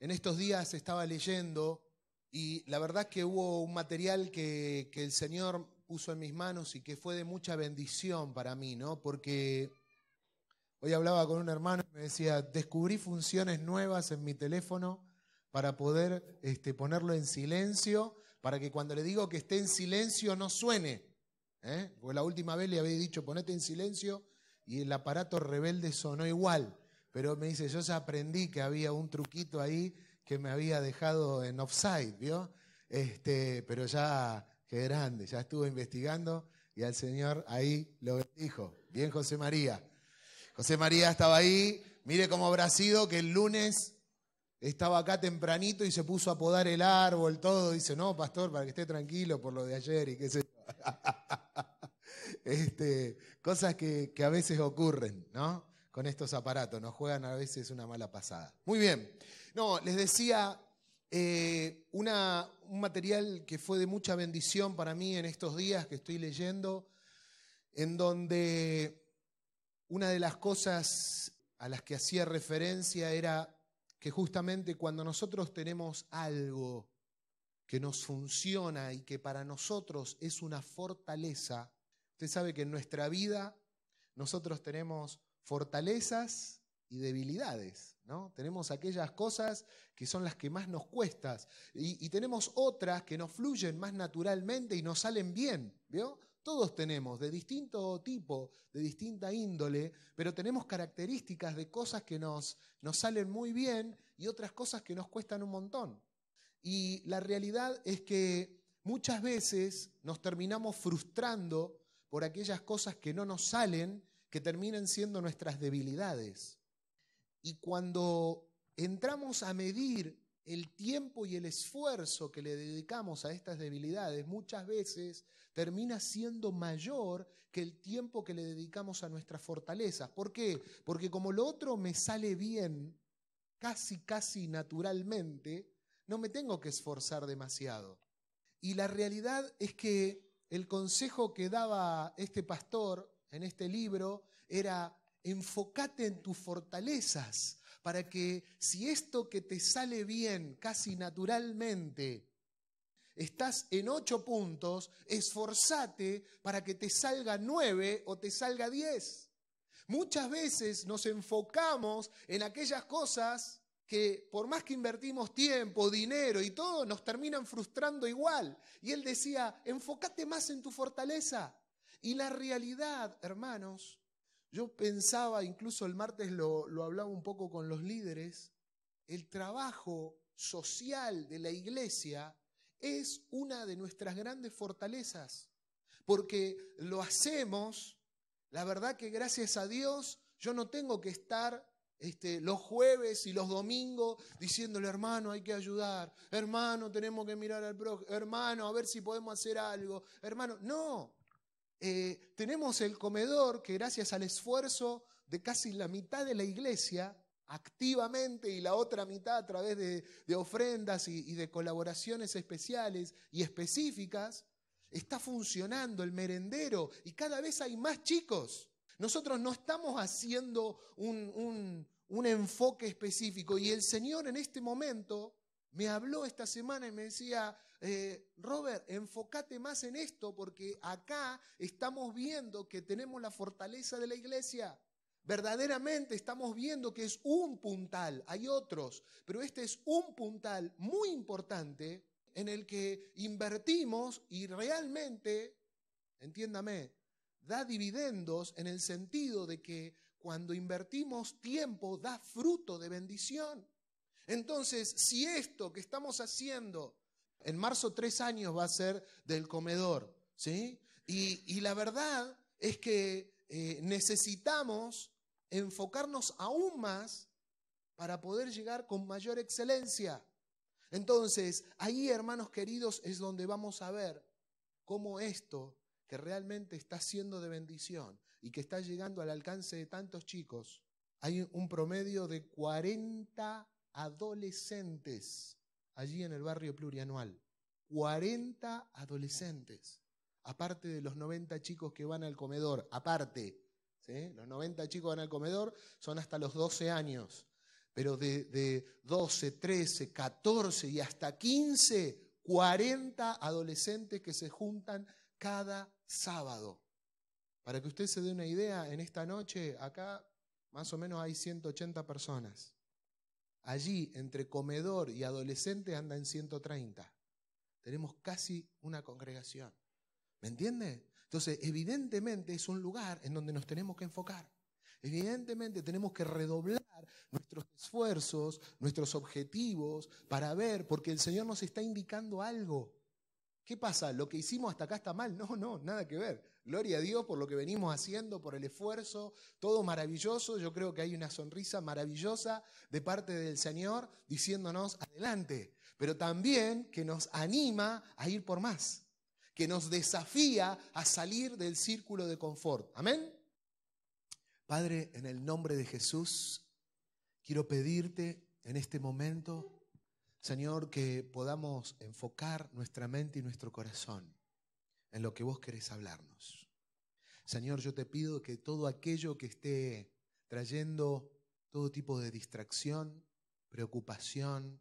En estos días estaba leyendo y la verdad que hubo un material que, el Señor puso en mis manos y que fue de mucha bendición para mí, ¿no? Porque hoy hablaba con un hermano y me decía, descubrí funciones nuevas en mi teléfono para poder este, ponerlo en silencio, para que cuando le digo que esté en silencio no suene. ¿eh? La última vez le había dicho, ponete en silencio y el aparato rebelde sonó igual. Pero me dice, yo ya aprendí que había un truquito ahí que me había dejado en offside, ¿vio? Este, pero ya, qué grande, ya estuvo investigando y al Señor ahí lo dijo. Bien, José María. José María estaba ahí, mire cómo habrá sido que el lunes estaba acá tempranito y se puso a podar el árbol, todo. Dice, no, pastor, para que esté tranquilo por lo de ayer y qué sé yo. este, cosas que, a veces ocurren, ¿no? Con estos aparatos, nos juegan a veces una mala pasada. Muy bien. No, les decía eh, un material que fue de mucha bendición para mí en estos días que estoy leyendo, en donde una de las cosas a las que hacía referencia era que justamente cuando nosotros tenemos algo que nos funciona y que para nosotros es una fortaleza, usted sabe que en nuestra vida nosotros tenemos fortalezas y debilidades, ¿no? Tenemos aquellas cosas que son las que más nos cuestan y, tenemos otras que nos fluyen más naturalmente y nos salen bien, ¿vio? Todos tenemos, de distinto tipo, de distinta índole, pero tenemos características de cosas que nos, nos salen muy bien y otras cosas que nos cuestan un montón. Y la realidad es que muchas veces nos terminamos frustrando por aquellas cosas que no nos salen, que terminan siendo nuestras debilidades. Y cuando entramos a medir el tiempo y el esfuerzo que le dedicamos a estas debilidades muchas veces termina siendo mayor que el tiempo que le dedicamos a nuestras fortalezas. ¿Por qué? Porque como lo otro me sale bien, casi, casi naturalmente, no me tengo que esforzar demasiado. Y la realidad es que el consejo que daba este pastor en este libro era enfócate en tus fortalezas, para que si esto que te sale bien casi naturalmente, estás en ocho puntos, esforzate para que te salga nueve o te salga diez. Muchas veces nos enfocamos en aquellas cosas que por más que invertimos tiempo, dinero y todo, nos terminan frustrando igual. Y él decía, enfócate más en tu fortaleza. Y la realidad, hermanos, yo pensaba, incluso el martes lo, hablaba un poco con los líderes, el trabajo social de la iglesia es una de nuestras grandes fortalezas, porque lo hacemos, la verdad que gracias a Dios yo no tengo que estar este, los jueves y los domingos diciéndole, hermano, hay que ayudar, hermano, tenemos que mirar al prójimo, hermano, a ver si podemos hacer algo, hermano, no, eh, tenemos el comedor que gracias al esfuerzo de casi la mitad de la iglesia, activamente y la otra mitad a través de, ofrendas y, de colaboraciones especiales y específicas, está funcionando el merendero y cada vez hay más chicos. Nosotros no estamos haciendo un, un enfoque específico y el Señor en este momento me habló esta semana y me decía, eh, Robert, enfócate más en esto porque acá estamos viendo que tenemos la fortaleza de la iglesia. Verdaderamente estamos viendo que es un puntal, hay otros, pero este es un puntal muy importante en el que invertimos y realmente, entiéndame, da dividendos en el sentido de que cuando invertimos tiempo da fruto de bendición. Entonces, si esto que estamos haciendo en marzo tres años va a ser del comedor, ¿sí? Y, la verdad es que eh, necesitamos enfocarnos aún más para poder llegar con mayor excelencia. Entonces, ahí, hermanos queridos, es donde vamos a ver cómo esto que realmente está siendo de bendición y que está llegando al alcance de tantos chicos, hay un promedio de 40 adolescentes allí en el barrio plurianual. 40 adolescentes, aparte de los 90 chicos que van al comedor, aparte. Los 90 chicos van al comedor son hasta los 12 años. pero de, de 12, 13, 14 y hasta 15, 40 adolescentes que se juntan cada sábado. Para que usted se dé una idea, en esta noche acá más o menos hay 180 personas. Allí, entre comedor y adolescente, andan 130. Tenemos casi una congregación. ¿Me entiende? Entonces, evidentemente es un lugar en donde nos tenemos que enfocar. Evidentemente tenemos que redoblar nuestros esfuerzos, nuestros objetivos para ver, porque el Señor nos está indicando algo. ¿Qué pasa? ¿Lo que hicimos hasta acá está mal? No, no, nada que ver. Gloria a Dios por lo que venimos haciendo, por el esfuerzo, todo maravilloso. Yo creo que hay una sonrisa maravillosa de parte del Señor diciéndonos adelante, pero también que nos anima a ir por más, que nos desafía a salir del círculo de confort. Amén. Padre, en el nombre de Jesús, quiero pedirte en este momento Señor, que podamos enfocar nuestra mente y nuestro corazón en lo que vos querés hablarnos. Señor, yo te pido que todo aquello que esté trayendo todo tipo de distracción, preocupación,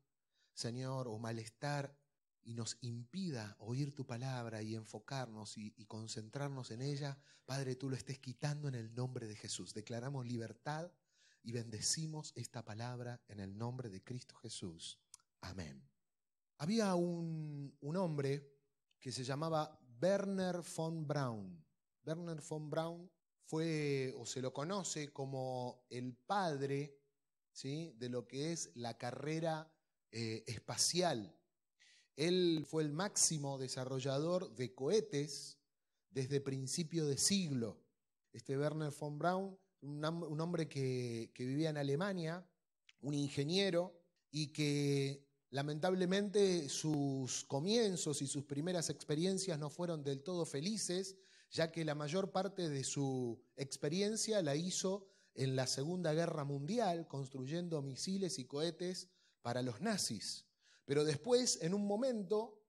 Señor, o malestar, y nos impida oír tu palabra y enfocarnos y, y, concentrarnos en ella, Padre, tú lo estés quitando en el nombre de Jesús. Declaramos libertad y bendecimos esta palabra en el nombre de Cristo Jesús. Amén. Había un, hombre que se llamaba Werner von Braun. Werner von Braun fue, o se lo conoce como el padre ¿sí? de lo que es la carrera eh, espacial. Él fue el máximo desarrollador de cohetes desde principio de siglo. Este Werner von Braun, un, hombre que vivía en Alemania, un ingeniero, y que Lamentablemente sus comienzos y sus primeras experiencias no fueron del todo felices, ya que la mayor parte de su experiencia la hizo en la Segunda Guerra Mundial, construyendo misiles y cohetes para los nazis. Pero después, en un momento,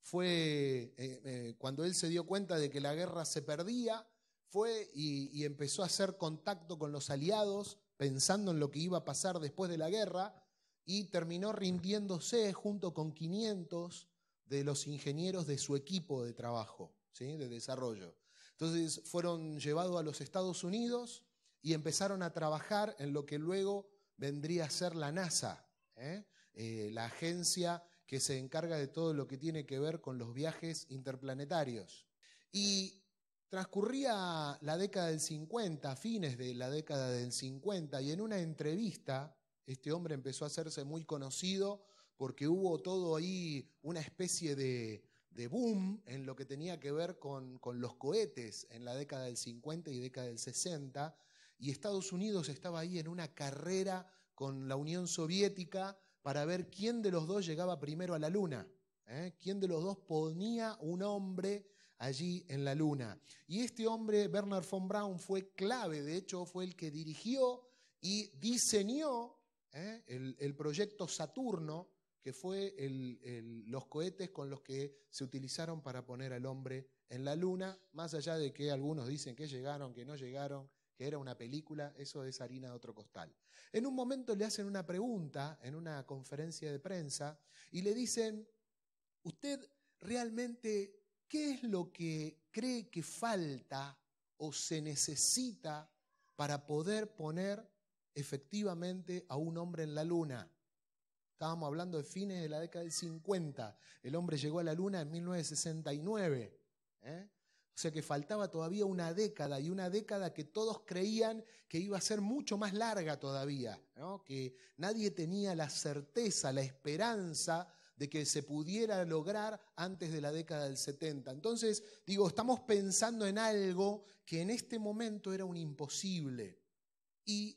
fue eh, eh, cuando él se dio cuenta de que la guerra se perdía, fue y, y empezó a hacer contacto con los aliados, pensando en lo que iba a pasar después de la guerra, y terminó rindiéndose junto con 500 de los ingenieros de su equipo de trabajo, ¿sí? de desarrollo. Entonces fueron llevados a los Estados Unidos y empezaron a trabajar en lo que luego vendría a ser la NASA, ¿eh? Eh, la agencia que se encarga de todo lo que tiene que ver con los viajes interplanetarios. Y transcurría la década del 50, fines de la década del 50, y en una entrevista este hombre empezó a hacerse muy conocido porque hubo todo ahí una especie de, boom en lo que tenía que ver con, con, los cohetes en la década del 50 y década del 60, y Estados Unidos estaba ahí en una carrera con la Unión Soviética para ver quién de los dos llegaba primero a la Luna, ¿eh? quién de los dos ponía un hombre allí en la Luna. Y este hombre, Bernard von Braun, fue clave, de hecho fue el que dirigió y diseñó ¿eh? el, proyecto Saturno, que fue los cohetes con los que se utilizaron para poner al hombre en la luna, más allá de que algunos dicen que llegaron, que no llegaron, que era una película, eso es harina de otro costal. En un momento le hacen una pregunta en una conferencia de prensa y le dicen, ¿usted realmente qué es lo que cree que falta o se necesita para poder poner efectivamente a un hombre en la luna. Estábamos hablando de fines de la década del 50. El hombre llegó a la luna en 1969. ¿eh? O sea que faltaba todavía una década y una década que todos creían que iba a ser mucho más larga todavía, que nadie tenía la certeza, la esperanza de que se pudiera lograr antes de la década del 70. Entonces, digo, estamos pensando en algo que en este momento era un imposible. Y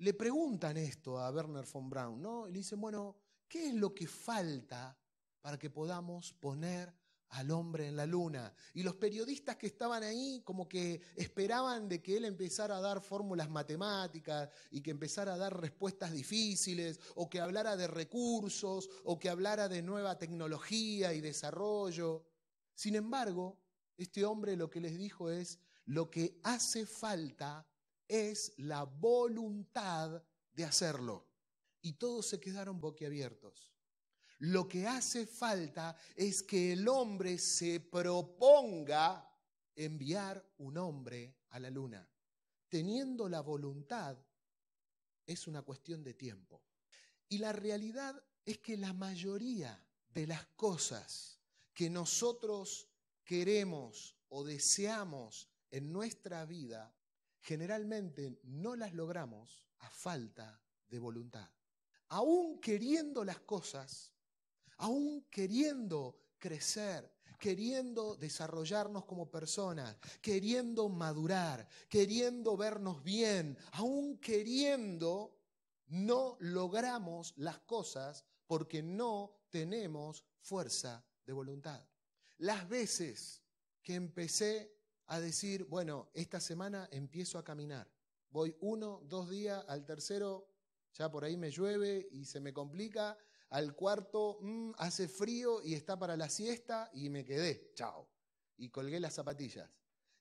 le preguntan esto a Werner von Braun, ¿no? Y le dicen, bueno, ¿qué es lo que falta para que podamos poner al hombre en la luna? Y los periodistas que estaban ahí como que esperaban de que él empezara a dar fórmulas matemáticas y que empezara a dar respuestas difíciles o que hablara de recursos o que hablara de nueva tecnología y desarrollo. Sin embargo, este hombre lo que les dijo es, lo que hace falta es la voluntad de hacerlo. y todos se quedaron boquiabiertos. Lo que hace falta es que el hombre se proponga enviar un hombre a la luna. Teniendo la voluntad, es una cuestión de tiempo. Y la realidad es que la mayoría de las cosas que nosotros queremos o deseamos en nuestra vida, generalmente no las logramos a falta de voluntad. Aún queriendo las cosas, aún queriendo crecer, queriendo desarrollarnos como personas, queriendo madurar, queriendo vernos bien, aún queriendo, no logramos las cosas porque no tenemos fuerza de voluntad. Las veces que empecé a decir, bueno, esta semana empiezo a caminar, voy uno, dos días, al tercero ya por ahí me llueve y se me complica, al cuarto mm, hace frío y está para la siesta y me quedé, chao. Y colgué las zapatillas.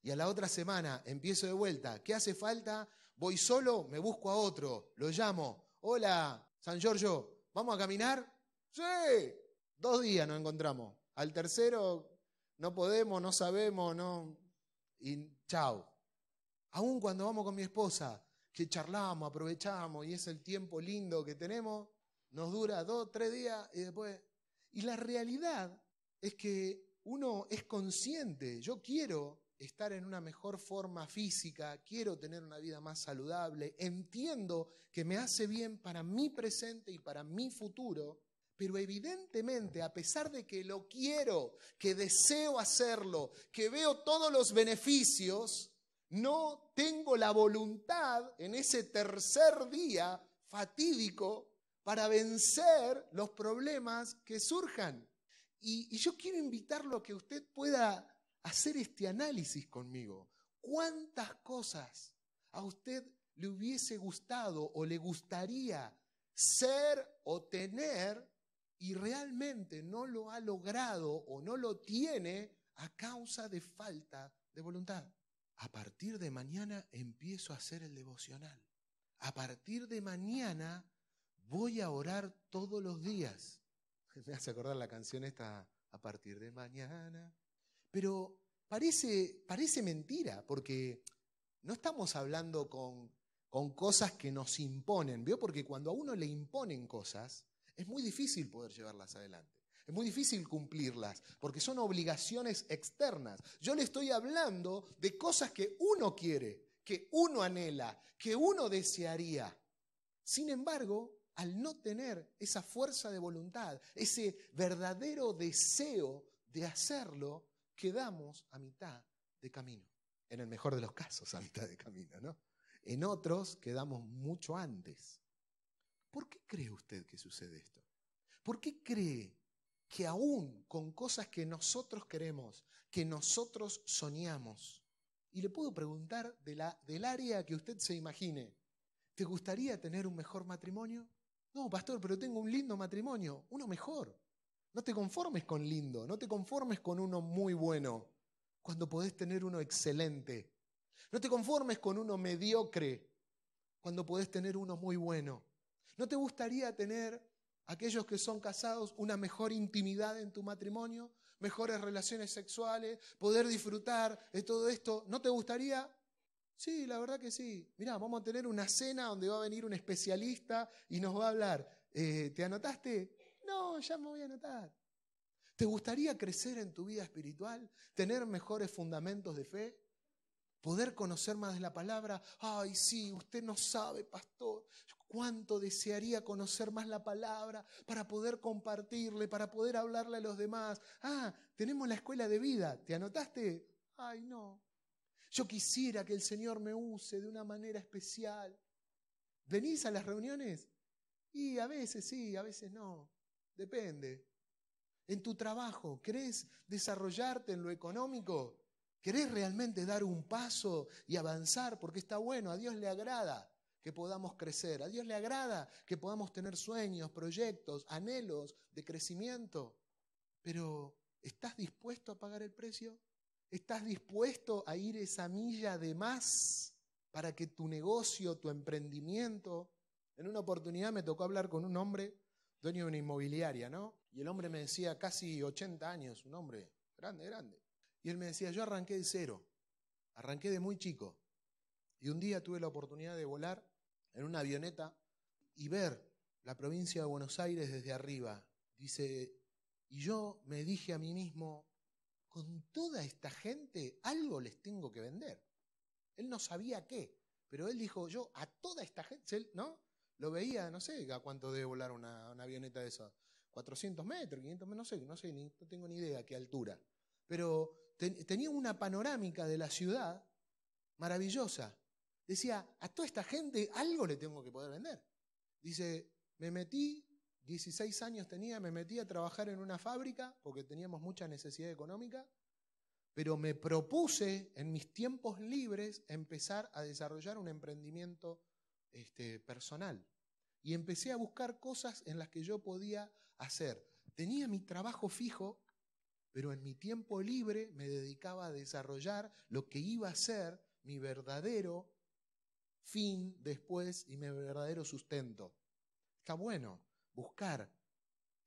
Y a la otra semana empiezo de vuelta. ¿Qué hace falta? Voy solo, me busco a otro, lo llamo. Hola, San Giorgio, ¿vamos a caminar? Sí. Dos días nos encontramos. Al tercero no podemos, no sabemos, no. Y chao. Aún cuando vamos con mi esposa, que charlamos, aprovechamos y es el tiempo lindo que tenemos, nos dura dos, tres días y después... Y la realidad es que uno es consciente, yo quiero estar en una mejor forma física, quiero tener una vida más saludable, entiendo que me hace bien para mi presente y para mi futuro, pero evidentemente, a pesar de que lo quiero, que deseo hacerlo, que veo todos los beneficios, no tengo la voluntad en ese tercer día fatídico para vencer los problemas que surjan. Y, yo quiero invitarlo a que usted pueda hacer este análisis conmigo. ¿Cuántas cosas a usted le hubiese gustado o le gustaría ser o tener y realmente no lo ha logrado o no lo tiene a causa de falta de voluntad? A partir de mañana empiezo a hacer el devocional. A partir de mañana voy a orar todos los días. Me hace acordar la canción esta a partir de mañana. Pero parece, parece mentira, porque no estamos hablando con, con cosas que nos imponen, ¿vio? Porque cuando a uno le imponen cosas, es muy difícil poder llevarlas adelante. Es muy difícil cumplirlas porque son obligaciones externas. Yo le estoy hablando de cosas que uno quiere, que uno anhela, que uno desearía. Sin embargo, al no tener esa fuerza de voluntad, ese verdadero deseo de hacerlo, quedamos a mitad de camino. En el mejor de los casos, a mitad de camino, ¿no? En otros quedamos mucho antes. ¿Por qué cree usted que sucede esto? ¿Por qué cree que aún con cosas que nosotros queremos, que nosotros soñamos, y le puedo preguntar del área que usted se imagine, ¿te gustaría tener un mejor matrimonio? No, pastor, pero tengo un lindo matrimonio, uno mejor. No te conformes con lindo, no te conformes con uno muy bueno, cuando podés tener uno excelente. No te conformes con uno mediocre, cuando podés tener uno muy bueno. ¿No te gustaría tener, aquellos que son casados, una mejor intimidad en tu matrimonio? mejores relaciones sexuales, poder disfrutar de todo esto. ¿No te gustaría? Sí, la verdad que sí. Mirá, vamos a tener una cena donde va a venir un especialista y nos va a hablar. Eh, ¿Te anotaste? No, ya me voy a anotar. ¿Te gustaría crecer en tu vida espiritual? ¿Tener mejores fundamentos de fe? ¿Poder conocer más de la palabra? Ay, sí, usted no sabe, pastor. ¿Cuánto desearía conocer más la palabra para poder compartirle, para poder hablarle a los demás? Ah, tenemos la escuela de vida. ¿Te anotaste? Ay, no. Yo quisiera que el Señor me use de una manera especial. ¿Venís a las reuniones? Y a veces sí, a veces no. Depende. En tu trabajo, ¿querés desarrollarte en lo económico? ¿Querés realmente dar un paso y avanzar? Porque está bueno, a Dios le agrada que podamos crecer, a Dios le agrada que podamos tener sueños, proyectos, anhelos de crecimiento. Pero, ¿estás dispuesto a pagar el precio? ¿Estás dispuesto a ir esa milla de más para que tu negocio, tu emprendimiento En una oportunidad me tocó hablar con un hombre, dueño de una inmobiliaria, ¿no? Y el hombre me decía, casi 80 años, un hombre grande, grande. Y él me decía, yo arranqué de cero, arranqué de muy chico. Y un día tuve la oportunidad de volar en una avioneta y ver la provincia de Buenos Aires desde arriba. Dice, y yo me dije a mí mismo, con toda esta gente algo les tengo que vender. Él no sabía qué, pero él dijo, yo a toda esta gente, ¿no? Lo veía, no sé a cuánto debe volar una, avioneta de esas, 400 metros, 500 metros, no sé, no sé, no tengo ni idea a qué altura. Pero tenía una panorámica de la ciudad maravillosa. Decía, a toda esta gente algo le tengo que poder vender. Dice, me metí, 16 años tenía, me metí a trabajar en una fábrica porque teníamos mucha necesidad económica, pero me propuse en mis tiempos libres empezar a desarrollar un emprendimiento este, personal. Y empecé a buscar cosas en las que yo podía hacer. Tenía mi trabajo fijo, pero en mi tiempo libre me dedicaba a desarrollar lo que iba a ser mi verdadero fin después y mi verdadero sustento. Está bueno buscar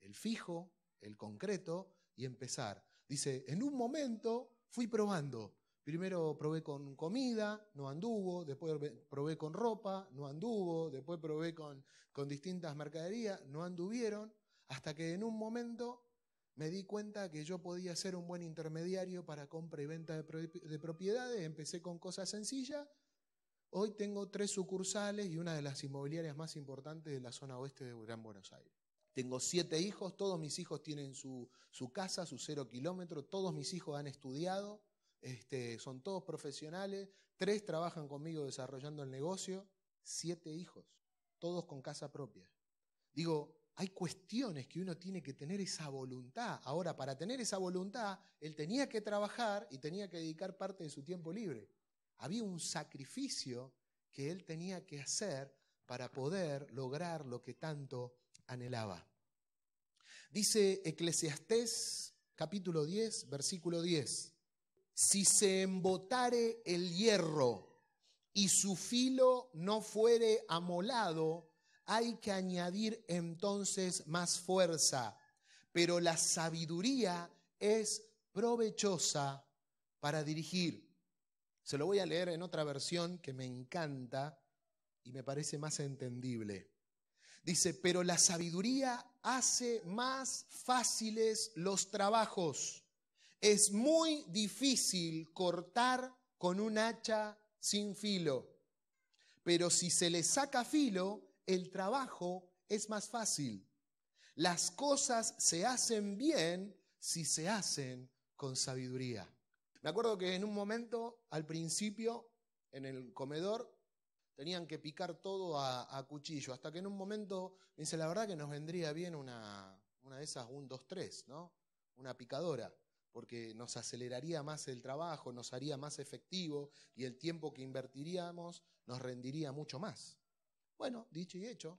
el fijo, el concreto y empezar. Dice, en un momento fui probando. Primero probé con comida, no anduvo, después probé con ropa, no anduvo, después probé con, con distintas mercaderías, no anduvieron, hasta que en un momento me di cuenta que yo podía ser un buen intermediario para compra y venta de, propiedades, empecé con cosas sencillas, hoy tengo tres sucursales y una de las inmobiliarias más importantes de la zona oeste de Gran Buenos Aires. Tengo siete hijos, todos mis hijos tienen su, casa, su cero kilómetro, todos mis hijos han estudiado, este, son todos profesionales, tres trabajan conmigo desarrollando el negocio, siete hijos, todos con casa propia. Digo, hay cuestiones que uno tiene que tener esa voluntad. Ahora, para tener esa voluntad, él tenía que trabajar y tenía que dedicar parte de su tiempo libre. Había un sacrificio que él tenía que hacer para poder lograr lo que tanto anhelaba. Dice Eclesiastés capítulo 10, versículo 10, si se embotare el hierro y su filo no fuere amolado, hay que añadir entonces más fuerza, pero la sabiduría es provechosa para dirigir. Se lo voy a leer en otra versión que me encanta y me parece más entendible. Dice, pero la sabiduría hace más fáciles los trabajos. Es muy difícil cortar con un hacha sin filo, pero si se le saca filo, el trabajo es más fácil. Las cosas se hacen bien si se hacen con sabiduría. Me acuerdo que en un momento, al principio, en el comedor, tenían que picar todo a, cuchillo, hasta que en un momento me dice, la verdad que nos vendría bien una, una de esas, un 2-3, ¿no? Una picadora, porque nos aceleraría más el trabajo, nos haría más efectivo y el tiempo que invertiríamos nos rendiría mucho más. Bueno, dicho y hecho,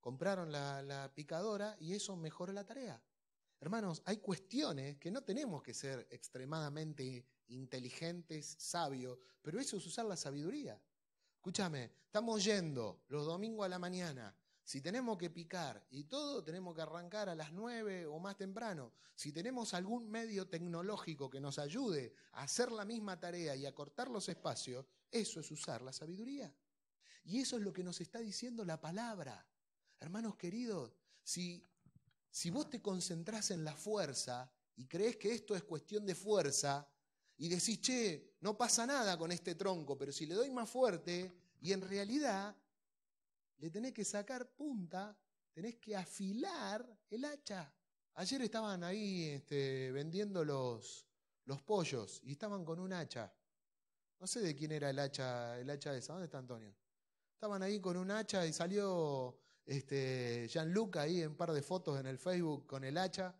compraron la, picadora y eso mejoró la tarea. Hermanos, hay cuestiones que no tenemos que ser extremadamente inteligentes, sabios, pero eso es usar la sabiduría. Escúchame, estamos yendo los domingos a la mañana. Si tenemos que picar y todo, tenemos que arrancar a las nueve o más temprano. Si tenemos algún medio tecnológico que nos ayude a hacer la misma tarea y a cortar los espacios, eso es usar la sabiduría. Y eso es lo que nos está diciendo la palabra. Hermanos queridos, si, si vos te concentrás en la fuerza y crees que esto es cuestión de fuerza, y decís, che, no pasa nada con este tronco, pero si le doy más fuerte, y en realidad le tenés que sacar punta, tenés que afilar el hacha. Ayer estaban ahí este, vendiendo los, los pollos y estaban con un hacha. No sé de quién era el hacha, el hacha esa. ¿Dónde está Antonio? Estaban ahí con un hacha y salió este, Gianluca ahí en un par de fotos en el Facebook con el hacha.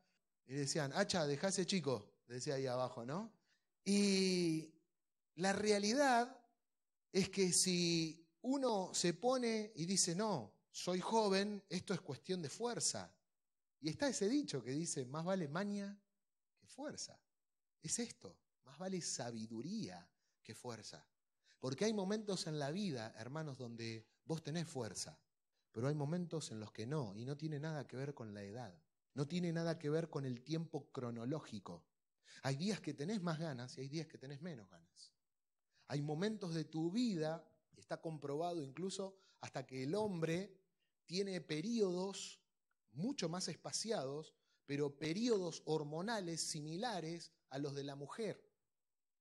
Y decían, hacha, dejase chico, decía ahí abajo, ¿no? Y la realidad es que si uno se pone y dice, no, soy joven, esto es cuestión de fuerza. Y está ese dicho que dice, más vale maña que fuerza. Es esto, más vale sabiduría que fuerza. Porque hay momentos en la vida, hermanos, donde vos tenés fuerza. Pero hay momentos en los que no, y no tiene nada que ver con la edad, no tiene nada que ver con el tiempo cronológico. Hay días que tenés más ganas y hay días que tenés menos ganas. Hay momentos de tu vida, está comprobado incluso hasta que el hombre tiene periodos mucho más espaciados, pero periodos hormonales similares a los de la mujer.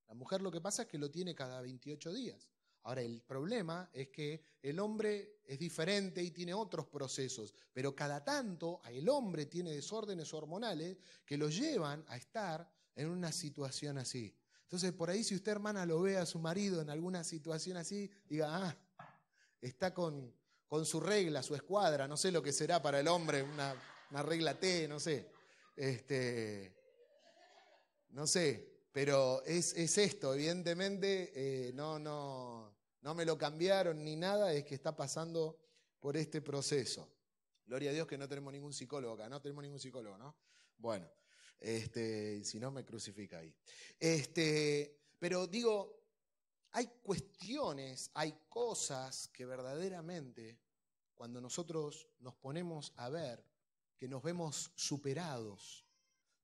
La mujer lo que pasa es que lo tiene cada 28 días. Ahora, el problema es que el hombre es diferente y tiene otros procesos, pero cada tanto el hombre tiene desórdenes hormonales que lo llevan a estar en una situación así. Entonces, por ahí si usted, hermana, lo ve a su marido en alguna situación así, diga, ah, está con, con su regla, su escuadra, no sé lo que será para el hombre, una, regla T, no sé. Este, no sé, pero es, esto, evidentemente eh, no, no, no me lo cambiaron ni nada, es que está pasando por este proceso. Gloria a Dios que no tenemos ningún psicólogo acá, no tenemos ningún psicólogo, ¿no? Bueno, este, si no me crucifica ahí. Este, pero digo, hay cuestiones, hay cosas que verdaderamente, cuando nosotros nos ponemos a ver, que nos vemos superados,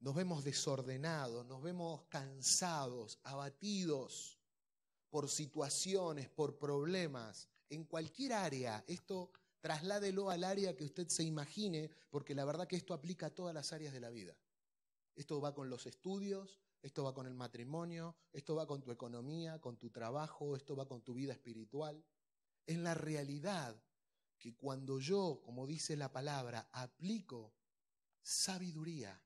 nos vemos desordenados, nos vemos cansados, abatidos por situaciones, por problemas, en cualquier área. Esto trasládelo al área que usted se imagine, porque la verdad que esto aplica a todas las áreas de la vida. Esto va con los estudios, esto va con el matrimonio, esto va con tu economía, con tu trabajo, esto va con tu vida espiritual. En la realidad que cuando yo, como dice la palabra, aplico sabiduría,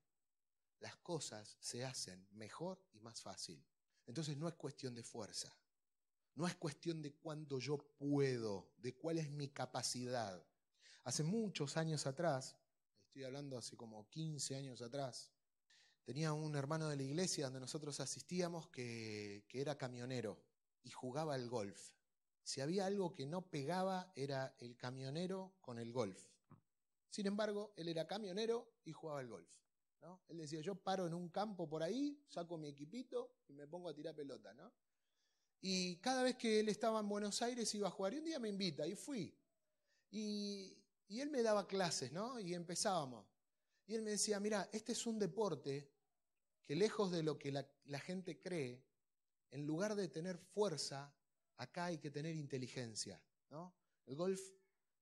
las cosas se hacen mejor y más fácil. Entonces no es cuestión de fuerza, no es cuestión de cuánto yo puedo, de cuál es mi capacidad. Hace muchos años atrás, estoy hablando hace como 15 años atrás, Tenía un hermano de la iglesia donde nosotros asistíamos que, era camionero y jugaba al golf. Si había algo que no pegaba era el camionero con el golf. Sin embargo, él era camionero y jugaba al golf. ¿No? Él decía, yo paro en un campo por ahí, saco mi equipito y me pongo a tirar pelota. ¿no? Y cada vez que él estaba en Buenos Aires iba a jugar. Y un día me invita y fui. Y, él me daba clases, ¿no? Y empezábamos. Y él me decía, mira, este es un deporte que lejos de lo que la, gente cree, en lugar de tener fuerza, acá hay que tener inteligencia. ¿no? El golf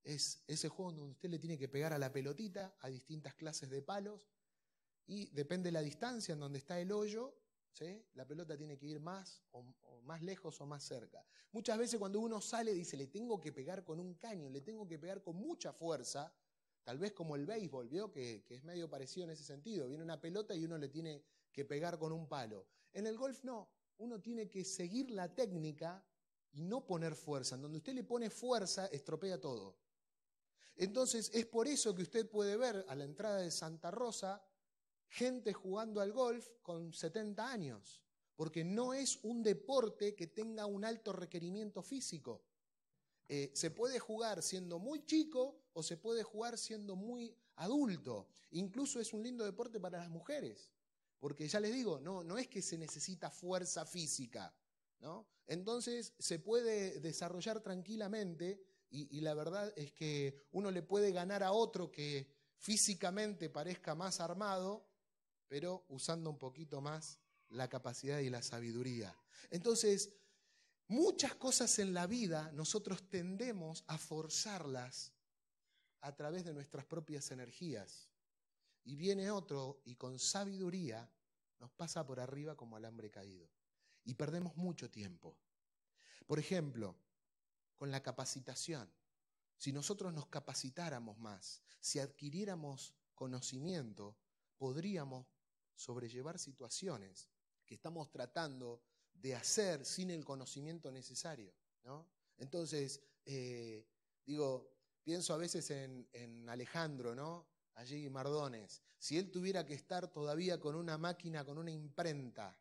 es ese juego donde usted le tiene que pegar a la pelotita a distintas clases de palos y depende de la distancia en donde está el hoyo, ¿sí? la pelota tiene que ir más o, más lejos o más cerca. Muchas veces cuando uno sale dice, le tengo que pegar con un caño, le tengo que pegar con mucha fuerza, Tal vez como el béisbol, ¿vio? Que, que, es medio parecido en ese sentido. Viene una pelota y uno le tiene que pegar con un palo. En el golf no. Uno tiene que seguir la técnica y no poner fuerza. En donde usted le pone fuerza, estropea todo. Entonces, es por eso que usted puede ver a la entrada de Santa Rosa gente jugando al golf con 70 años, porque no es un deporte que tenga un alto requerimiento físico. Eh, se puede jugar siendo muy chico o se puede jugar siendo muy adulto. Incluso es un lindo deporte para las mujeres, porque ya les digo, no, no es que se necesita fuerza física, ¿no? Entonces se puede desarrollar tranquilamente y, y la verdad es que uno le puede ganar a otro que físicamente parezca más armado, pero usando un poquito más la capacidad y la sabiduría. Entonces, Muchas cosas en la vida nosotros tendemos a forzarlas a través de nuestras propias energías. Y viene otro y con sabiduría nos pasa por arriba como alambre caído. Y perdemos mucho tiempo. Por ejemplo, con la capacitación. Si nosotros nos capacitáramos más, si adquiriéramos conocimiento, podríamos sobrellevar situaciones que estamos tratando de hacer sin el conocimiento necesario. ¿no? Entonces, eh, digo, pienso a veces en, Alejandro, ¿no? Allí Mardones. Si él tuviera que estar todavía con una máquina, con una imprenta,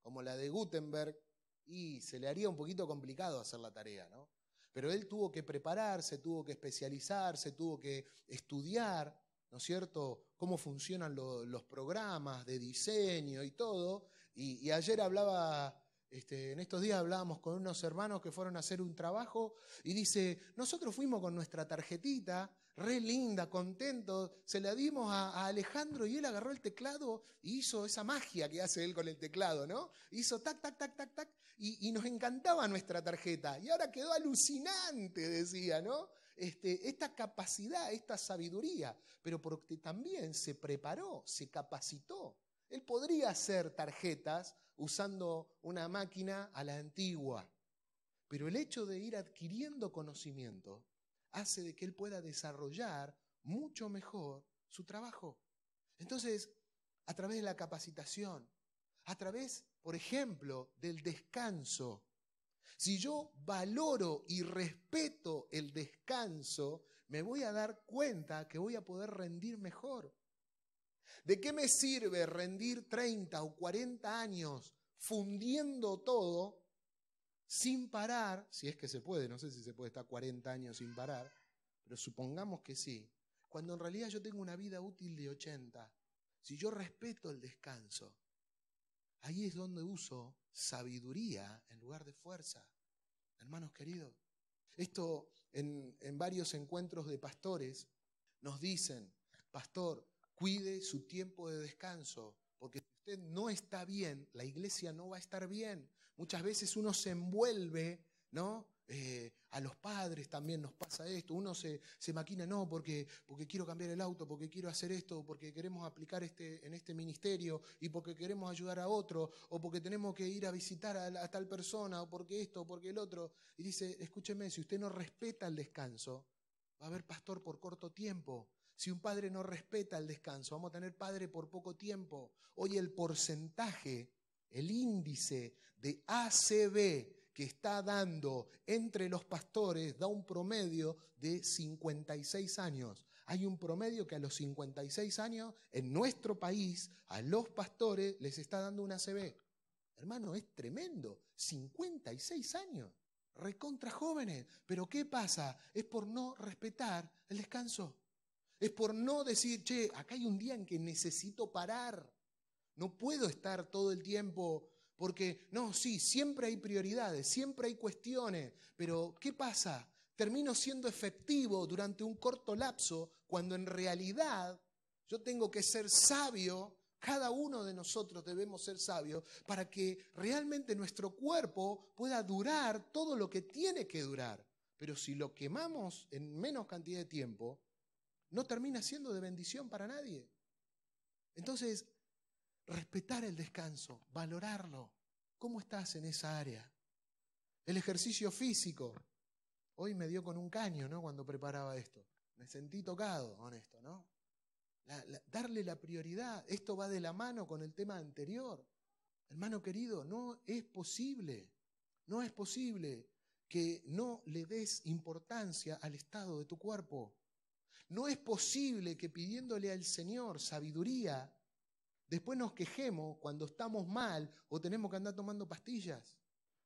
como la de Gutenberg, y se le haría un poquito complicado hacer la tarea, ¿no? Pero él tuvo que prepararse, tuvo que especializarse, tuvo que estudiar, ¿no es cierto?, cómo funcionan los programas de diseño y todo. y ayer hablaba Este, en estos días hablábamos con unos hermanos que fueron a hacer un trabajo y dice, nosotros fuimos con nuestra tarjetita, re linda, contentos, se la dimos a, Alejandro y él agarró el teclado y hizo esa magia que hace él con el teclado, ¿no? Hizo tac, tac, tac, tac, tac, y, nos encantaba nuestra tarjeta. Y ahora quedó alucinante, decía, ¿no? Este, esta capacidad, esta sabiduría, pero porque también se preparó, se capacitó. Él podría hacer tarjetas usando una máquina a la antigua. Pero el hecho de ir adquiriendo conocimiento hace de que él pueda desarrollar mucho mejor su trabajo. Entonces, a través de la capacitación, a través, por ejemplo, del descanso, si yo valoro y respeto el descanso, me voy a dar cuenta que voy a poder rendir mejor. ¿De qué me sirve rendir 30 o 40 años fundiendo todo sin parar, si es que se puede, no sé si se puede estar 40 años sin parar, pero supongamos que sí, cuando en realidad yo tengo una vida útil de 80, si yo respeto el descanso, ahí es donde uso sabiduría en lugar de fuerza. Hermanos queridos, esto en, en varios encuentros de pastores nos dicen, pastor, cuide su tiempo de descanso, porque si usted no está bien, la iglesia no va a estar bien. Muchas veces uno se envuelve, ¿no? Eh, a los padres también nos pasa esto, uno se, se, maquina, no, porque, porque quiero cambiar el auto, porque quiero hacer esto, porque queremos aplicar este, en este ministerio, y porque queremos ayudar a otro, o porque tenemos que ir a visitar a, a tal persona, o porque esto, o porque el otro. Y dice, escúcheme, si usted no respeta el descanso, va a haber pastor por corto tiempo, si un padre no respeta el descanso, vamos a tener padre por poco tiempo. Hoy el porcentaje, el índice de ACB que está dando entre los pastores da un promedio de 56 años. Hay un promedio que a los 56 años en nuestro país a los pastores les está dando un ACB. Hermano, es tremendo. 56 años. Recontra jóvenes. Pero ¿qué pasa? Es por no respetar el descanso. Es por no decir, che, acá hay un día en que necesito parar. No puedo estar todo el tiempo porque, no, sí, siempre hay prioridades, siempre hay cuestiones, pero ¿qué pasa? Termino siendo efectivo durante un corto lapso cuando en realidad yo tengo que ser sabio, cada uno de nosotros debemos ser sabios para que realmente nuestro cuerpo pueda durar todo lo que tiene que durar. Pero si lo quemamos en menos cantidad de tiempo, no termina siendo de bendición para nadie. Entonces, respetar el descanso, valorarlo. ¿Cómo estás en esa área? El ejercicio físico. Hoy me dio con un caño, ¿no? Cuando preparaba esto. Me sentí tocado con esto, ¿no? darle la prioridad. Esto va de la mano con el tema anterior. Hermano querido, no es posible, no es posible que no le des importancia al estado de tu cuerpo. No es posible que pidiéndole al Señor sabiduría, después nos quejemos cuando estamos mal o tenemos que andar tomando pastillas.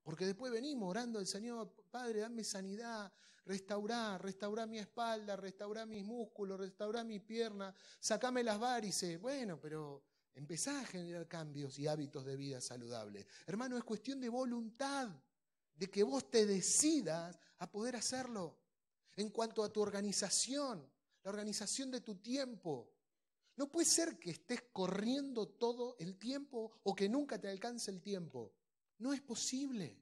Porque después venimos orando al Señor, Padre, dame sanidad, restaurar, restaurar mi espalda, restaurar mis músculos, restaurar mi pierna, sacame las varices. Bueno, pero empezá a generar cambios y hábitos de vida saludables. Hermano, es cuestión de voluntad, de que vos te decidas a poder hacerlo. En cuanto a tu organización, la organización de tu tiempo. No puede ser que estés corriendo todo el tiempo o que nunca te alcance el tiempo. No es posible.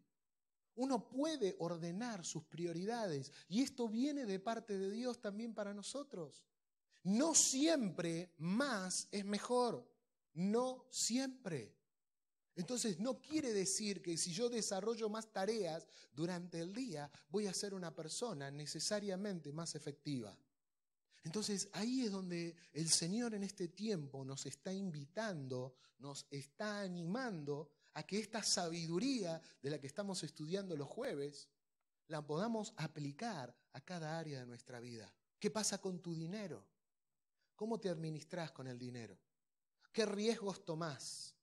Uno puede ordenar sus prioridades y esto viene de parte de Dios también para nosotros. No siempre más es mejor. No siempre. Entonces no quiere decir que si yo desarrollo más tareas durante el día voy a ser una persona necesariamente más efectiva. Entonces ahí es donde el Señor en este tiempo nos está invitando, nos está animando a que esta sabiduría de la que estamos estudiando los jueves, la podamos aplicar a cada área de nuestra vida. ¿Qué pasa con tu dinero? ¿Cómo te administras con el dinero? ¿Qué riesgos tomás?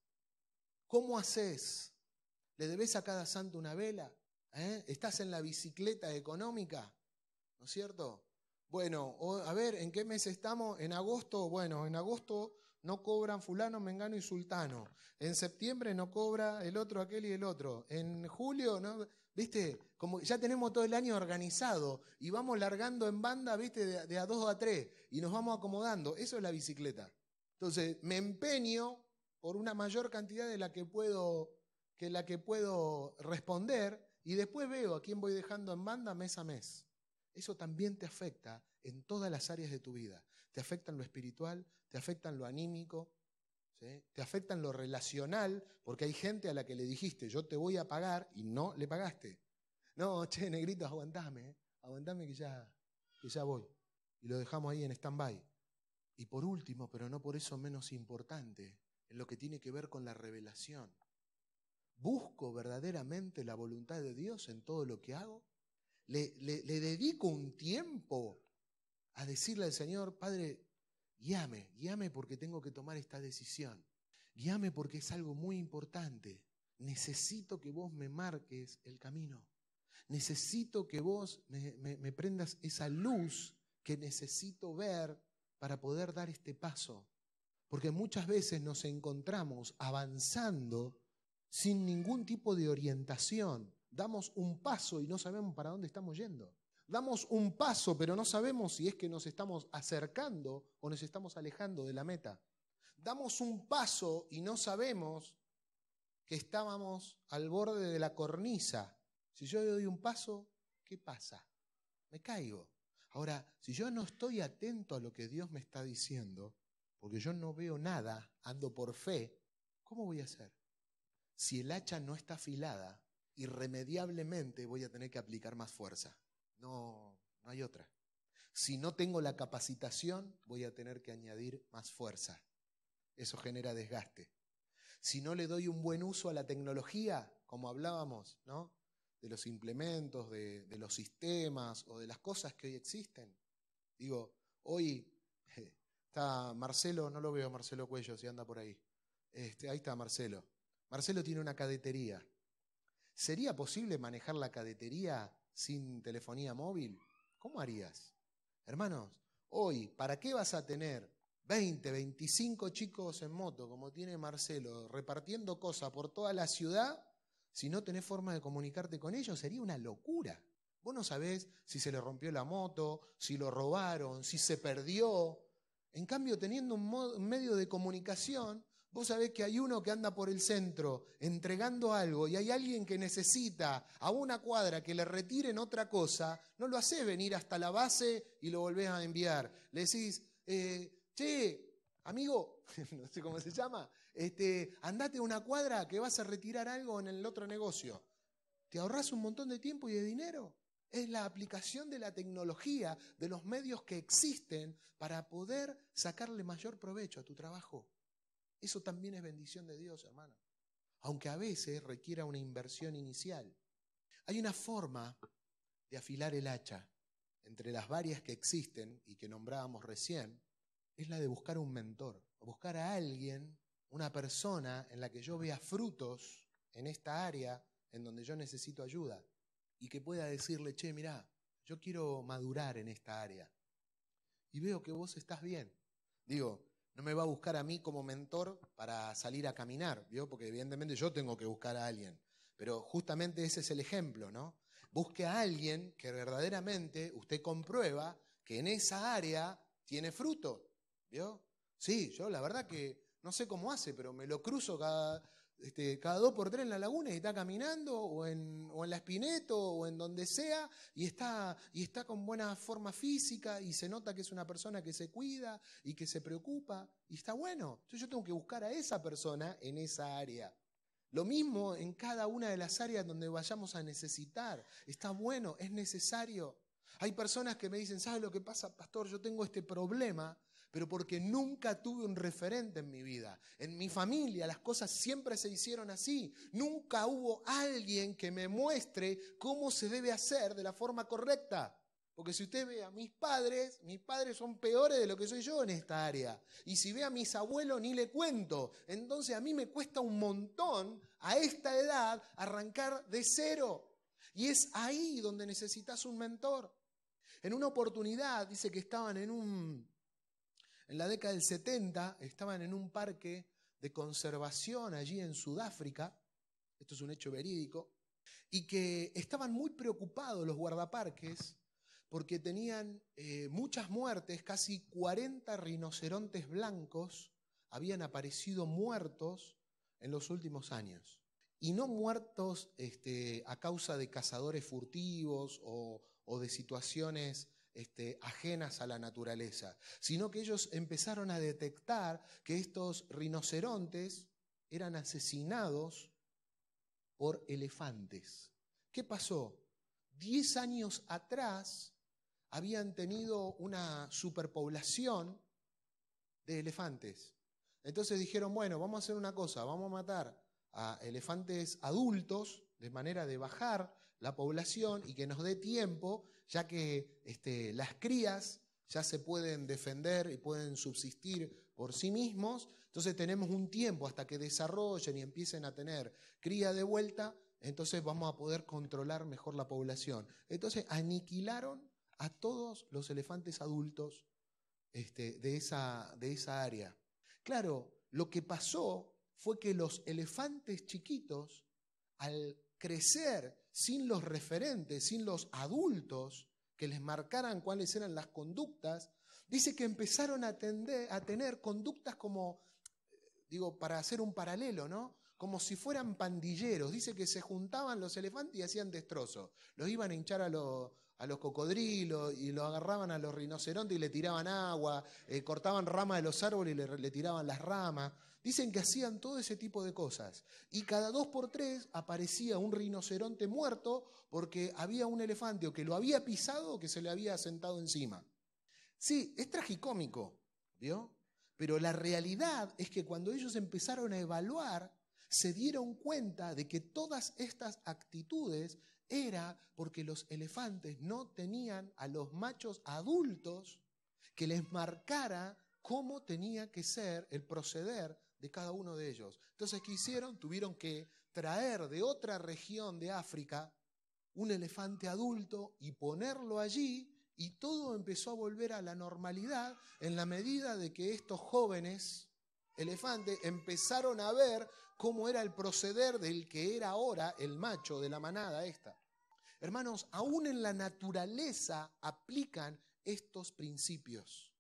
¿Cómo haces? ¿Le debes a cada santo una vela? ¿Eh? ¿Estás en la bicicleta económica? ¿No es cierto? Bueno, a ver, ¿en qué mes estamos? En agosto, bueno, en agosto no cobran fulano, mengano y sultano. En septiembre no cobra el otro, aquel y el otro. En julio, ¿no? ¿Viste? Como ya tenemos todo el año organizado y vamos largando en banda, ¿viste? De, de a dos a tres y nos vamos acomodando. Eso es la bicicleta. Entonces, me empeño por una mayor cantidad de la que puedo, que la que puedo responder y después veo a quién voy dejando en banda mes a mes. Eso también te afecta en todas las áreas de tu vida. Te afecta en lo espiritual, te afecta en lo anímico, te afecta en lo relacional, porque hay gente a la que le dijiste, yo te voy a pagar y no le pagaste. No, che, negrito, aguantame, ¿eh? aguantame que ya, que ya voy. Y lo dejamos ahí en stand-by. Y por último, pero no por eso menos importante, en lo que tiene que ver con la revelación. ¿Busco verdaderamente la voluntad de Dios en todo lo que hago? ¿Le, dedico un tiempo a decirle al Señor, Padre, guíame, guíame porque tengo que tomar esta decisión. Guíame porque es algo muy importante. Necesito que vos me marques el camino. Necesito que vos me, me prendas esa luz que necesito ver para poder dar este paso. Porque muchas veces nos encontramos avanzando sin ningún tipo de orientación. Damos un paso y no sabemos para dónde estamos yendo. Damos un paso, pero no sabemos si es que nos estamos acercando o nos estamos alejando de la meta. Damos un paso y no sabemos que estábamos al borde de la cornisa. Si yo doy un paso, ¿qué pasa? Me caigo. Ahora, si yo no estoy atento a lo que Dios me está diciendo, porque yo no veo nada, ando por fe, ¿cómo voy a hacer? Si el hacha no está afilada, irremediablemente voy a tener que aplicar más fuerza. No, no hay otra. Si no tengo la capacitación, voy a tener que añadir más fuerza. Eso genera desgaste. Si no le doy un buen uso a la tecnología, como hablábamos, ¿no? De los implementos, de, los sistemas o de las cosas que hoy existen. Digo, hoy está Marcelo, no lo veo Marcelo Cuello si anda por ahí. Este, ahí está Marcelo. Marcelo tiene una cadetería. ¿Sería posible manejar la cadetería sin telefonía móvil? ¿Cómo harías? Hermanos, hoy, ¿para qué vas a tener 20, 25 chicos en moto, como tiene Marcelo, repartiendo cosas por toda la ciudad, si no tenés forma de comunicarte con ellos? Sería una locura. Vos no sabés si se le rompió la moto, si lo robaron, si se perdió. En cambio, teniendo un, un medio de comunicación, Vos sabés que hay uno que anda por el centro entregando algo y hay alguien que necesita a una cuadra que le retiren otra cosa, no lo hace venir hasta la base y lo volvés a enviar. Le decís, eh, che, amigo, no sé cómo se llama, este, andate a una cuadra que vas a retirar algo en el otro negocio. Te ahorras un montón de tiempo y de dinero. Es la aplicación de la tecnología, de los medios que existen para poder sacarle mayor provecho a tu trabajo. Eso también es bendición de Dios, hermano. Aunque a veces requiera una inversión inicial. Hay una forma de afilar el hacha entre las varias que existen y que nombrábamos recién, es la de buscar un mentor, buscar a alguien, una persona en la que yo vea frutos en esta área en donde yo necesito ayuda y que pueda decirle, che, mirá, yo quiero madurar en esta área y veo que vos estás bien. Digo, no me va a buscar a mí como mentor para salir a caminar, ¿vio? Porque evidentemente yo tengo que buscar a alguien. Pero justamente ese es el ejemplo, ¿no? Busque a alguien que verdaderamente usted comprueba que en esa área tiene fruto, ¿vio? Sí, yo la verdad que no sé cómo hace, pero me lo cruzo cada, este, cada dos por tres en la laguna y está caminando, o en, la Espineto, o en donde sea, y está, y está con buena forma física, y se nota que es una persona que se cuida y que se preocupa, y está bueno. Entonces yo tengo que buscar a esa persona en esa área. Lo mismo en cada una de las áreas donde vayamos a necesitar. Está bueno, es necesario. Hay personas que me dicen, ¿sabes lo que pasa, pastor? Yo tengo este problema pero porque nunca tuve un referente en mi vida. En mi familia las cosas siempre se hicieron así. Nunca hubo alguien que me muestre cómo se debe hacer de la forma correcta. Porque si usted ve a mis padres, mis padres son peores de lo que soy yo en esta área. Y si ve a mis abuelos, ni le cuento. Entonces a mí me cuesta un montón a esta edad arrancar de cero. Y es ahí donde necesitas un mentor. En una oportunidad dice que estaban en un, En la década del 70 estaban en un parque de conservación allí en Sudáfrica, esto es un hecho verídico, y que estaban muy preocupados los guardaparques porque tenían eh, muchas muertes, casi 40 rinocerontes blancos habían aparecido muertos en los últimos años. Y no muertos este, a causa de cazadores furtivos o, de situaciones este, ajenas a la naturaleza, sino que ellos empezaron a detectar que estos rinocerontes eran asesinados por elefantes. ¿Qué pasó? Diez años atrás habían tenido una superpoblación de elefantes. Entonces dijeron, bueno, vamos a hacer una cosa, vamos a matar a elefantes adultos de manera de bajar la población y que nos dé tiempo, ya que este, las crías ya se pueden defender y pueden subsistir por sí mismos, entonces tenemos un tiempo hasta que desarrollen y empiecen a tener cría de vuelta, entonces vamos a poder controlar mejor la población. Entonces aniquilaron a todos los elefantes adultos este, de, esa, de esa área. Claro, lo que pasó fue que los elefantes chiquitos, al crecer sin los referentes, sin los adultos que les marcaran cuáles eran las conductas, dice que empezaron a, tener conductas como, digo, para hacer un paralelo, ¿no? Como si fueran pandilleros. Dice que se juntaban los elefantes y hacían destrozos. Los iban a hinchar a, los a los cocodrilos y lo agarraban a los rinocerontes y le tiraban agua, eh, cortaban ramas de los árboles y le, le, tiraban las ramas. Dicen que hacían todo ese tipo de cosas. Y cada dos por tres aparecía un rinoceronte muerto porque había un elefante o que lo había pisado o que se le había sentado encima. Sí, es tragicómico, ¿vio? Pero la realidad es que cuando ellos empezaron a evaluar, se dieron cuenta de que todas estas actitudes era porque los elefantes no tenían a los machos adultos que les marcara cómo tenía que ser el proceder de cada uno de ellos. Entonces, ¿qué hicieron? Tuvieron que traer de otra región de África un elefante adulto y ponerlo allí y todo empezó a volver a la normalidad en la medida de que estos jóvenes elefantes empezaron a ver cómo era el proceder del que era ahora el macho de la manada esta. Hermanos, aún en la naturaleza aplican estos principios.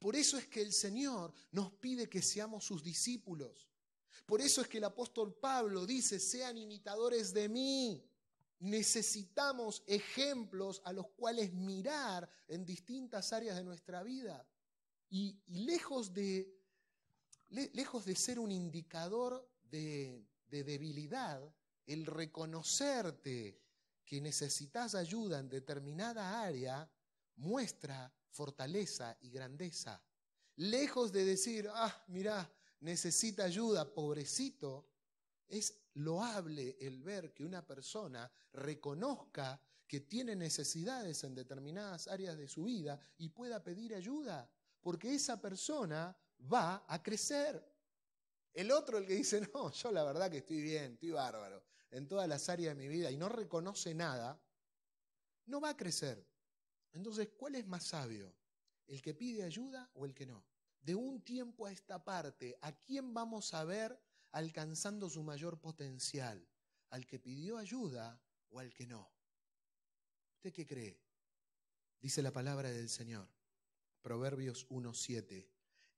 Por eso es que el Señor nos pide que seamos sus discípulos. Por eso es que el apóstol Pablo dice, sean imitadores de mí. Necesitamos ejemplos a los cuales mirar en distintas áreas de nuestra vida. Y, lejos, de, lejos de ser un indicador de, de debilidad, el reconocerte que necesitas ayuda en determinada área muestra fortaleza y grandeza. Lejos de decir, ah, mira, necesita ayuda, pobrecito, es loable el ver que una persona reconozca que tiene necesidades en determinadas áreas de su vida y pueda pedir ayuda, porque esa persona va a crecer. El otro, el que dice, no, yo la verdad que estoy bien, estoy bárbaro, en todas las áreas de mi vida y no reconoce nada, no va a crecer. Entonces, ¿cuál es más sabio? ¿El que pide ayuda o el que no? De un tiempo a esta parte, ¿a quién vamos a ver alcanzando su mayor potencial? ¿Al que pidió ayuda o al que no? ¿Usted qué cree? Dice la palabra del Señor, Proverbios 1.7,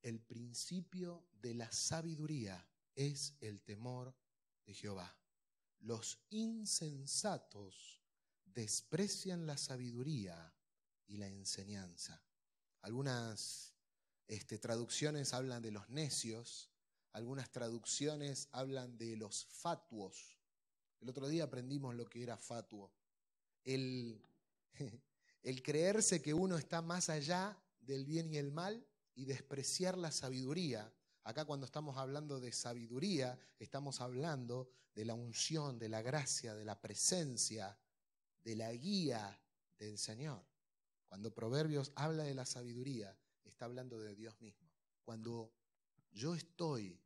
el principio de la sabiduría es el temor de Jehová. Los insensatos desprecian la sabiduría y la enseñanza. Algunas este, traducciones hablan de los necios, algunas traducciones hablan de los fatuos. El otro día aprendimos lo que era fatuo. El, el creerse que uno está más allá del bien y el mal y despreciar la sabiduría Acá cuando estamos hablando de sabiduría, estamos hablando de la unción, de la gracia, de la presencia, de la guía del Señor. Cuando Proverbios habla de la sabiduría, está hablando de Dios mismo. Cuando yo estoy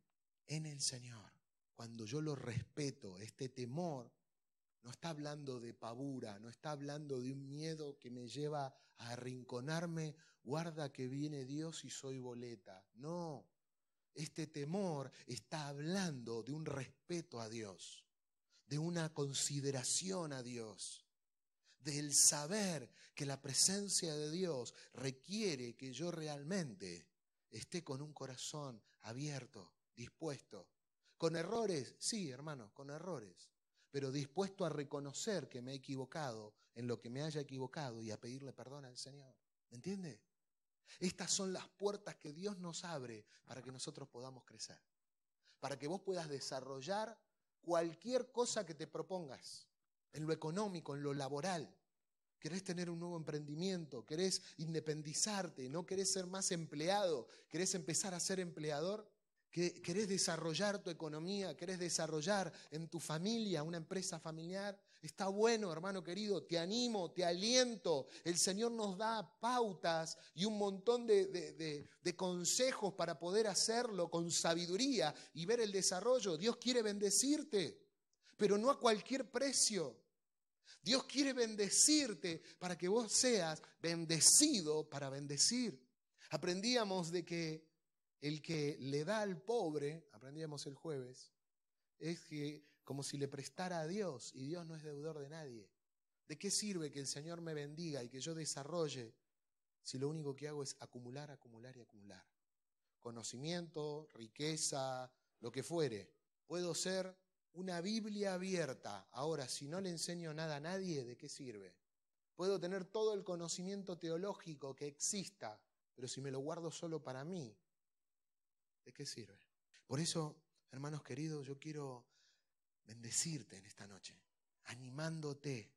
en el Señor, cuando yo lo respeto, este temor no está hablando de pavura, no está hablando de un miedo que me lleva a arrinconarme, guarda que viene Dios y soy boleta. No, este temor está hablando de un respeto a Dios, de una consideración a Dios, del saber que la presencia de Dios requiere que yo realmente esté con un corazón abierto, dispuesto. ¿Con errores? Sí, hermano, con errores pero dispuesto a reconocer que me he equivocado en lo que me haya equivocado y a pedirle perdón al Señor. ¿Me entiende? Estas son las puertas que Dios nos abre para que nosotros podamos crecer, para que vos puedas desarrollar cualquier cosa que te propongas, en lo económico, en lo laboral. Querés tener un nuevo emprendimiento, querés independizarte, no querés ser más empleado, querés empezar a ser empleador querés desarrollar tu economía, querés desarrollar en tu familia una empresa familiar, está bueno, hermano querido, te animo, te aliento. El Señor nos da pautas y un montón de, de consejos para poder hacerlo con sabiduría y ver el desarrollo. Dios quiere bendecirte, pero no a cualquier precio. Dios quiere bendecirte para que vos seas bendecido para bendecir. Aprendíamos de que el que le da al pobre, aprendíamos el jueves, es que como si le prestara a Dios y Dios no es deudor de nadie. ¿De qué sirve que el Señor me bendiga y que yo desarrolle si lo único que hago es acumular, acumular y acumular? Conocimiento, riqueza, lo que fuere. Puedo ser una Biblia abierta. Ahora, si no le enseño nada a nadie, ¿de qué sirve? Puedo tener todo el conocimiento teológico que exista, pero si me lo guardo solo para mí, ¿de qué sirve? Por eso, hermanos queridos, yo quiero bendecirte en esta noche, animándote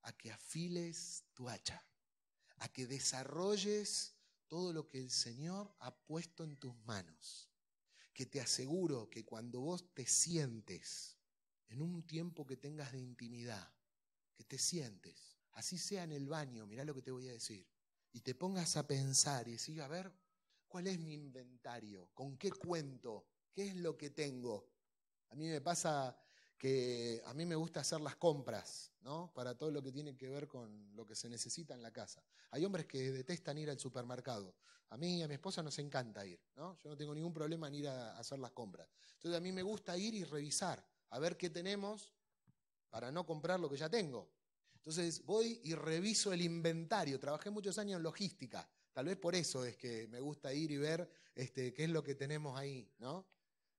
a que afiles tu hacha, a que desarrolles todo lo que el Señor ha puesto en tus manos. Que te aseguro que cuando vos te sientes en un tiempo que tengas de intimidad, que te sientes, así sea en el baño, mirá lo que te voy a decir, y te pongas a pensar y decir, a ver, ¿Cuál es mi inventario? ¿Con qué cuento? ¿Qué es lo que tengo? A mí me pasa que a mí me gusta hacer las compras, ¿no? Para todo lo que tiene que ver con lo que se necesita en la casa. Hay hombres que detestan ir al supermercado. A mí y a mi esposa nos encanta ir, ¿no? Yo no tengo ningún problema en ir a hacer las compras. Entonces a mí me gusta ir y revisar, a ver qué tenemos para no comprar lo que ya tengo. Entonces voy y reviso el inventario. Trabajé muchos años en logística. Tal vez por eso es que me gusta ir y ver este, qué es lo que tenemos ahí, ¿no?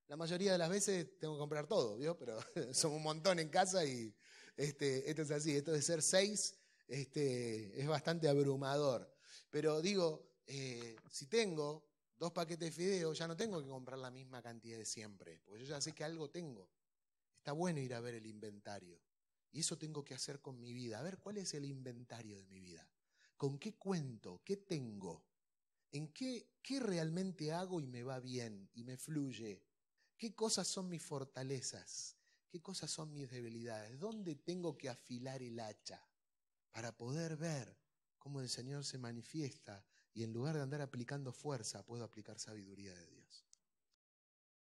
La mayoría de las veces tengo que comprar todo, ¿vio? Pero somos un montón en casa y este, esto es así. Esto de ser seis este, es bastante abrumador. Pero digo, eh, si tengo dos paquetes de fideos, ya no tengo que comprar la misma cantidad de siempre, porque yo ya sé que algo tengo. Está bueno ir a ver el inventario. Y eso tengo que hacer con mi vida. A ver, ¿cuál es el inventario de mi vida? ¿Con qué cuento? ¿Qué tengo? ¿En qué, qué realmente hago y me va bien y me fluye? ¿Qué cosas son mis fortalezas? ¿Qué cosas son mis debilidades? ¿Dónde tengo que afilar el hacha para poder ver cómo el Señor se manifiesta y en lugar de andar aplicando fuerza, puedo aplicar sabiduría de Dios?